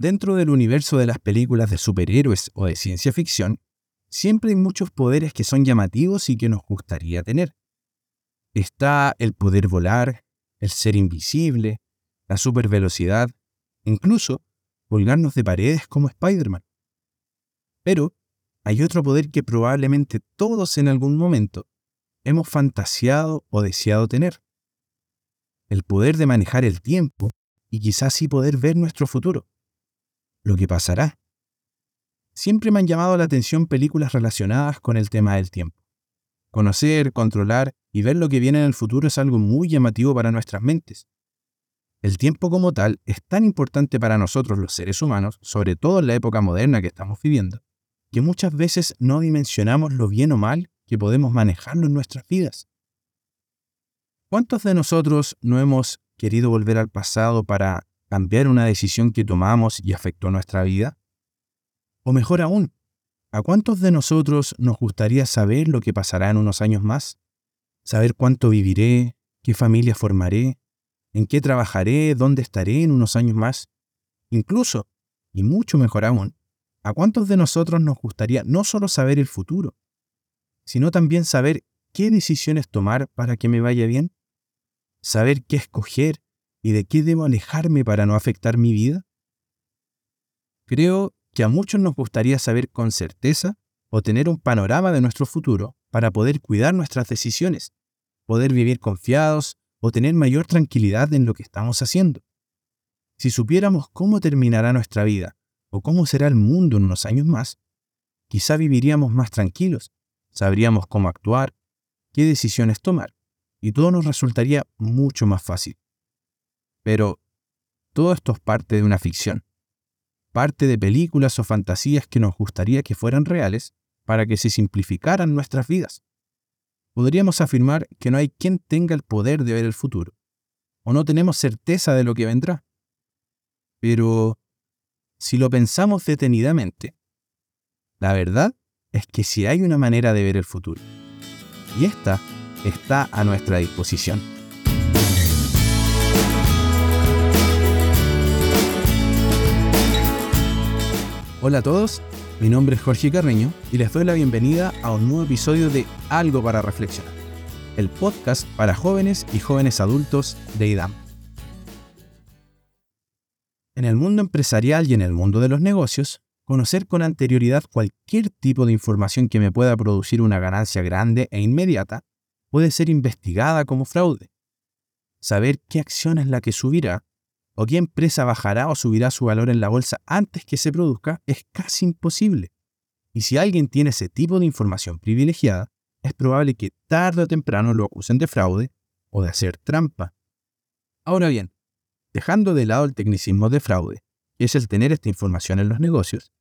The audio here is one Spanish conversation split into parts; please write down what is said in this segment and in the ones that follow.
Dentro del universo de las películas de superhéroes o de ciencia ficción, siempre hay muchos poderes que son llamativos y que nos gustaría tener. Está el poder volar, el ser invisible, la supervelocidad, incluso colgarnos de paredes como Spider-Man. Pero hay otro poder que probablemente todos en algún momento hemos fantaseado o deseado tener. El poder de manejar el tiempo y quizás sí poder ver nuestro futuro lo que pasará. Siempre me han llamado la atención películas relacionadas con el tema del tiempo. Conocer, controlar y ver lo que viene en el futuro es algo muy llamativo para nuestras mentes. El tiempo como tal es tan importante para nosotros los seres humanos, sobre todo en la época moderna que estamos viviendo, que muchas veces no dimensionamos lo bien o mal que podemos manejarlo en nuestras vidas. ¿Cuántos de nosotros no hemos querido volver al pasado para cambiar una decisión que tomamos y afectó nuestra vida? O mejor aún, ¿a cuántos de nosotros nos gustaría saber lo que pasará en unos años más? Saber cuánto viviré, qué familia formaré, en qué trabajaré, dónde estaré en unos años más. Incluso, y mucho mejor aún, ¿a cuántos de nosotros nos gustaría no solo saber el futuro, sino también saber qué decisiones tomar para que me vaya bien? Saber qué escoger ¿Y de qué debo alejarme para no afectar mi vida? Creo que a muchos nos gustaría saber con certeza o tener un panorama de nuestro futuro para poder cuidar nuestras decisiones, poder vivir confiados o tener mayor tranquilidad en lo que estamos haciendo. Si supiéramos cómo terminará nuestra vida o cómo será el mundo en unos años más, quizá viviríamos más tranquilos, sabríamos cómo actuar, qué decisiones tomar, y todo nos resultaría mucho más fácil. Pero todo esto es parte de una ficción, parte de películas o fantasías que nos gustaría que fueran reales para que se simplificaran nuestras vidas. Podríamos afirmar que no hay quien tenga el poder de ver el futuro, o no tenemos certeza de lo que vendrá. Pero, si lo pensamos detenidamente, la verdad es que sí hay una manera de ver el futuro, y esta está a nuestra disposición. Hola a todos, mi nombre es Jorge Carreño y les doy la bienvenida a un nuevo episodio de Algo para Reflexionar, el podcast para jóvenes y jóvenes adultos de IDAM. En el mundo empresarial y en el mundo de los negocios, conocer con anterioridad cualquier tipo de información que me pueda producir una ganancia grande e inmediata puede ser investigada como fraude. Saber qué acción es la que subirá o qué empresa bajará o subirá su valor en la bolsa antes que se produzca es casi imposible. Y si alguien tiene ese tipo de información privilegiada, es probable que tarde o temprano lo acusen de fraude o de hacer trampa. Ahora bien, dejando de lado el tecnicismo de fraude, que es el tener esta información en los negocios,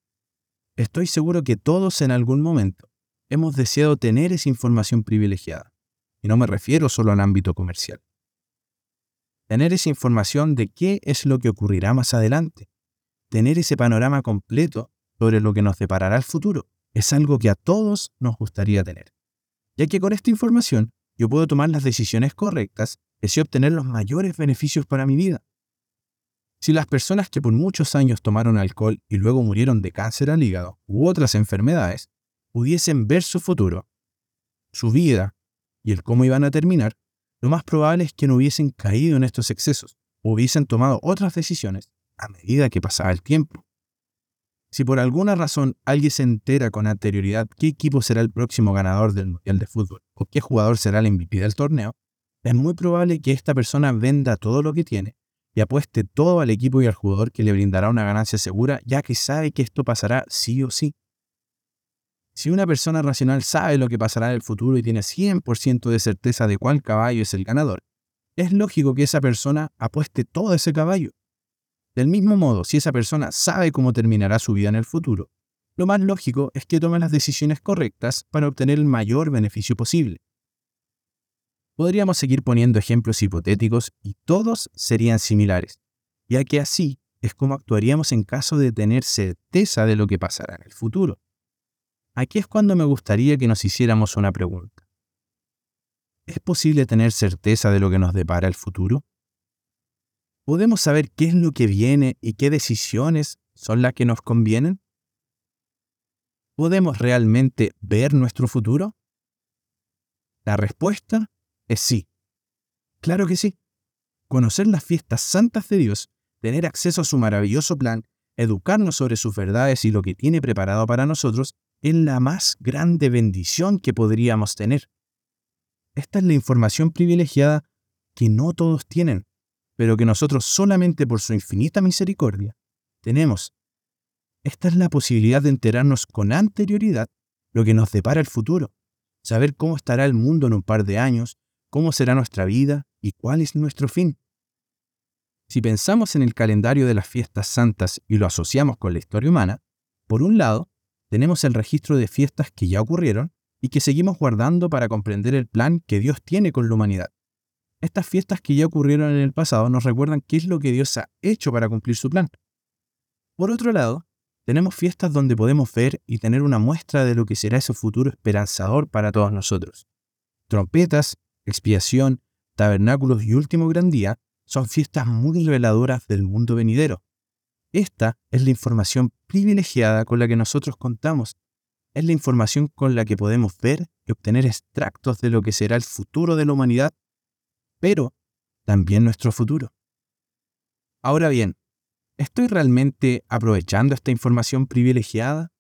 estoy seguro que todos en algún momento hemos deseado tener esa información privilegiada. Y no me refiero solo al ámbito comercial tener esa información de qué es lo que ocurrirá más adelante, tener ese panorama completo sobre lo que nos deparará el futuro, es algo que a todos nos gustaría tener. Ya que con esta información yo puedo tomar las decisiones correctas y así obtener los mayores beneficios para mi vida. Si las personas que por muchos años tomaron alcohol y luego murieron de cáncer al hígado u otras enfermedades pudiesen ver su futuro, su vida y el cómo iban a terminar, lo más probable es que no hubiesen caído en estos excesos hubiesen tomado otras decisiones a medida que pasaba el tiempo. Si por alguna razón alguien se entera con anterioridad qué equipo será el próximo ganador del Mundial de Fútbol o qué jugador será el MVP del torneo, es muy probable que esta persona venda todo lo que tiene y apueste todo al equipo y al jugador que le brindará una ganancia segura, ya que sabe que esto pasará sí o sí. Si una persona racional sabe lo que pasará en el futuro y tiene 100% de certeza de cuál caballo es el ganador, es lógico que esa persona apueste todo ese caballo. Del mismo modo, si esa persona sabe cómo terminará su vida en el futuro, lo más lógico es que tome las decisiones correctas para obtener el mayor beneficio posible. Podríamos seguir poniendo ejemplos hipotéticos y todos serían similares, ya que así es como actuaríamos en caso de tener certeza de lo que pasará en el futuro. Aquí es cuando me gustaría que nos hiciéramos una pregunta. ¿Es posible tener certeza de lo que nos depara el futuro? ¿Podemos saber qué es lo que viene y qué decisiones son las que nos convienen? ¿Podemos realmente ver nuestro futuro? La respuesta es sí. Claro que sí. Conocer las fiestas santas de Dios, tener acceso a su maravilloso plan, educarnos sobre sus verdades y lo que tiene preparado para nosotros, es la más grande bendición que podríamos tener. Esta es la información privilegiada que no todos tienen, pero que nosotros solamente por su infinita misericordia tenemos. Esta es la posibilidad de enterarnos con anterioridad lo que nos depara el futuro, saber cómo estará el mundo en un par de años, cómo será nuestra vida y cuál es nuestro fin. Si pensamos en el calendario de las fiestas santas y lo asociamos con la historia humana, por un lado, tenemos el registro de fiestas que ya ocurrieron y que seguimos guardando para comprender el plan que Dios tiene con la humanidad. Estas fiestas que ya ocurrieron en el pasado nos recuerdan qué es lo que Dios ha hecho para cumplir su plan. Por otro lado, tenemos fiestas donde podemos ver y tener una muestra de lo que será ese futuro esperanzador para todos nosotros. Trompetas, expiación, tabernáculos y último gran día son fiestas muy reveladoras del mundo venidero. Esta es la información privilegiada con la que nosotros contamos es la información con la que podemos ver y obtener extractos de lo que será el futuro de la humanidad, pero también nuestro futuro. Ahora bien, ¿estoy realmente aprovechando esta información privilegiada?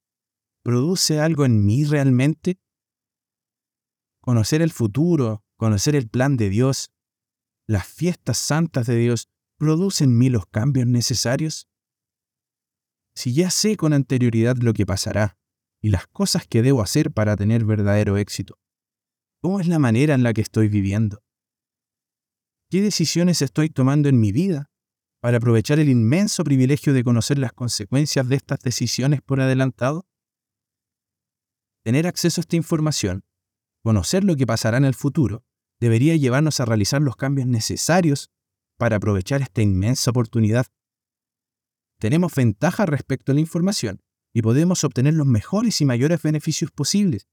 ¿Produce algo en mí realmente? Conocer el futuro, conocer el plan de Dios, las fiestas santas de Dios, ¿producen en mí los cambios necesarios? Si ya sé con anterioridad lo que pasará, y las cosas que debo hacer para tener verdadero éxito. ¿Cómo es la manera en la que estoy viviendo? ¿Qué decisiones estoy tomando en mi vida para aprovechar el inmenso privilegio de conocer las consecuencias de estas decisiones por adelantado? Tener acceso a esta información, conocer lo que pasará en el futuro, debería llevarnos a realizar los cambios necesarios para aprovechar esta inmensa oportunidad. Tenemos ventaja respecto a la información y podemos obtener los mejores y mayores beneficios posibles,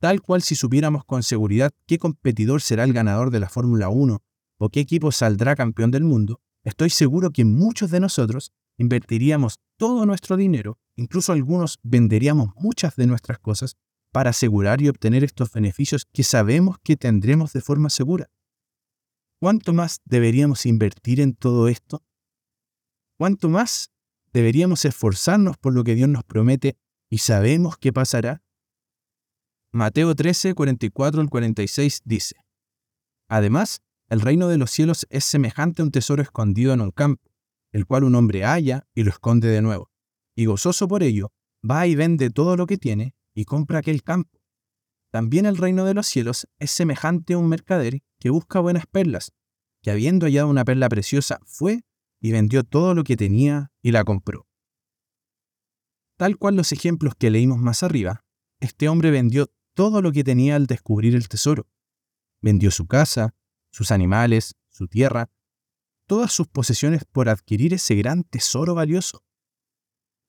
tal cual si supiéramos con seguridad qué competidor será el ganador de la Fórmula 1 o qué equipo saldrá campeón del mundo, estoy seguro que muchos de nosotros invertiríamos todo nuestro dinero, incluso algunos venderíamos muchas de nuestras cosas para asegurar y obtener estos beneficios que sabemos que tendremos de forma segura. ¿Cuánto más deberíamos invertir en todo esto? ¿Cuánto más deberíamos esforzarnos por lo que Dios nos promete y sabemos que pasará? Mateo 13, 44 al 46 dice, Además, el reino de los cielos es semejante a un tesoro escondido en un campo, el cual un hombre halla y lo esconde de nuevo, y gozoso por ello, va y vende todo lo que tiene y compra aquel campo. También el reino de los cielos es semejante a un mercader que busca buenas perlas, que habiendo hallado una perla preciosa, fue y vendió todo lo que tenía y la compró. Tal cual los ejemplos que leímos más arriba, este hombre vendió todo lo que tenía al descubrir el tesoro. Vendió su casa, sus animales, su tierra, todas sus posesiones por adquirir ese gran tesoro valioso.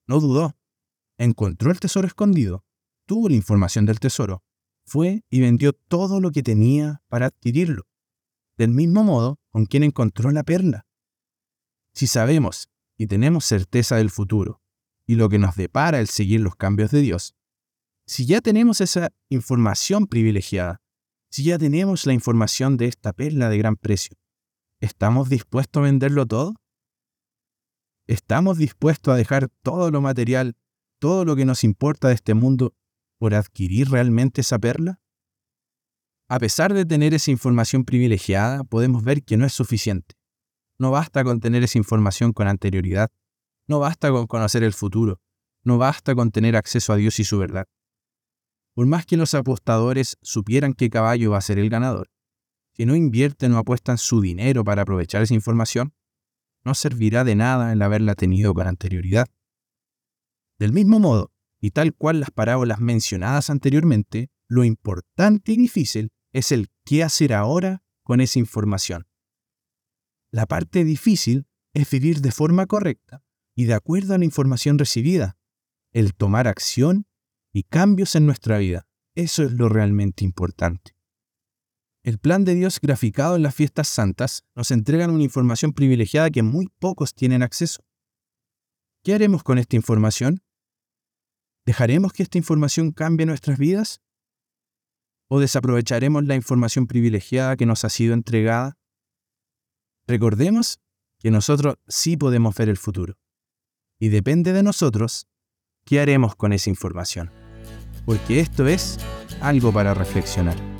No dudó, encontró el tesoro escondido, tuvo la información del tesoro, fue y vendió todo lo que tenía para adquirirlo, del mismo modo con quien encontró la perla. Si sabemos y tenemos certeza del futuro y lo que nos depara el seguir los cambios de Dios, si ya tenemos esa información privilegiada, si ya tenemos la información de esta perla de gran precio, ¿estamos dispuestos a venderlo todo? ¿Estamos dispuestos a dejar todo lo material, todo lo que nos importa de este mundo, por adquirir realmente esa perla? A pesar de tener esa información privilegiada, podemos ver que no es suficiente. No basta con tener esa información con anterioridad. No basta con conocer el futuro. No basta con tener acceso a Dios y su verdad. Por más que los apostadores supieran qué caballo va a ser el ganador, si no invierten o apuestan su dinero para aprovechar esa información, no servirá de nada el haberla tenido con anterioridad. Del mismo modo, y tal cual las parábolas mencionadas anteriormente, lo importante y difícil es el qué hacer ahora con esa información. La parte difícil es vivir de forma correcta y de acuerdo a la información recibida, el tomar acción y cambios en nuestra vida. Eso es lo realmente importante. El plan de Dios graficado en las fiestas santas nos entrega una información privilegiada que muy pocos tienen acceso. ¿Qué haremos con esta información? ¿Dejaremos que esta información cambie nuestras vidas? ¿O desaprovecharemos la información privilegiada que nos ha sido entregada? Recordemos que nosotros sí podemos ver el futuro. Y depende de nosotros qué haremos con esa información. Porque esto es algo para reflexionar.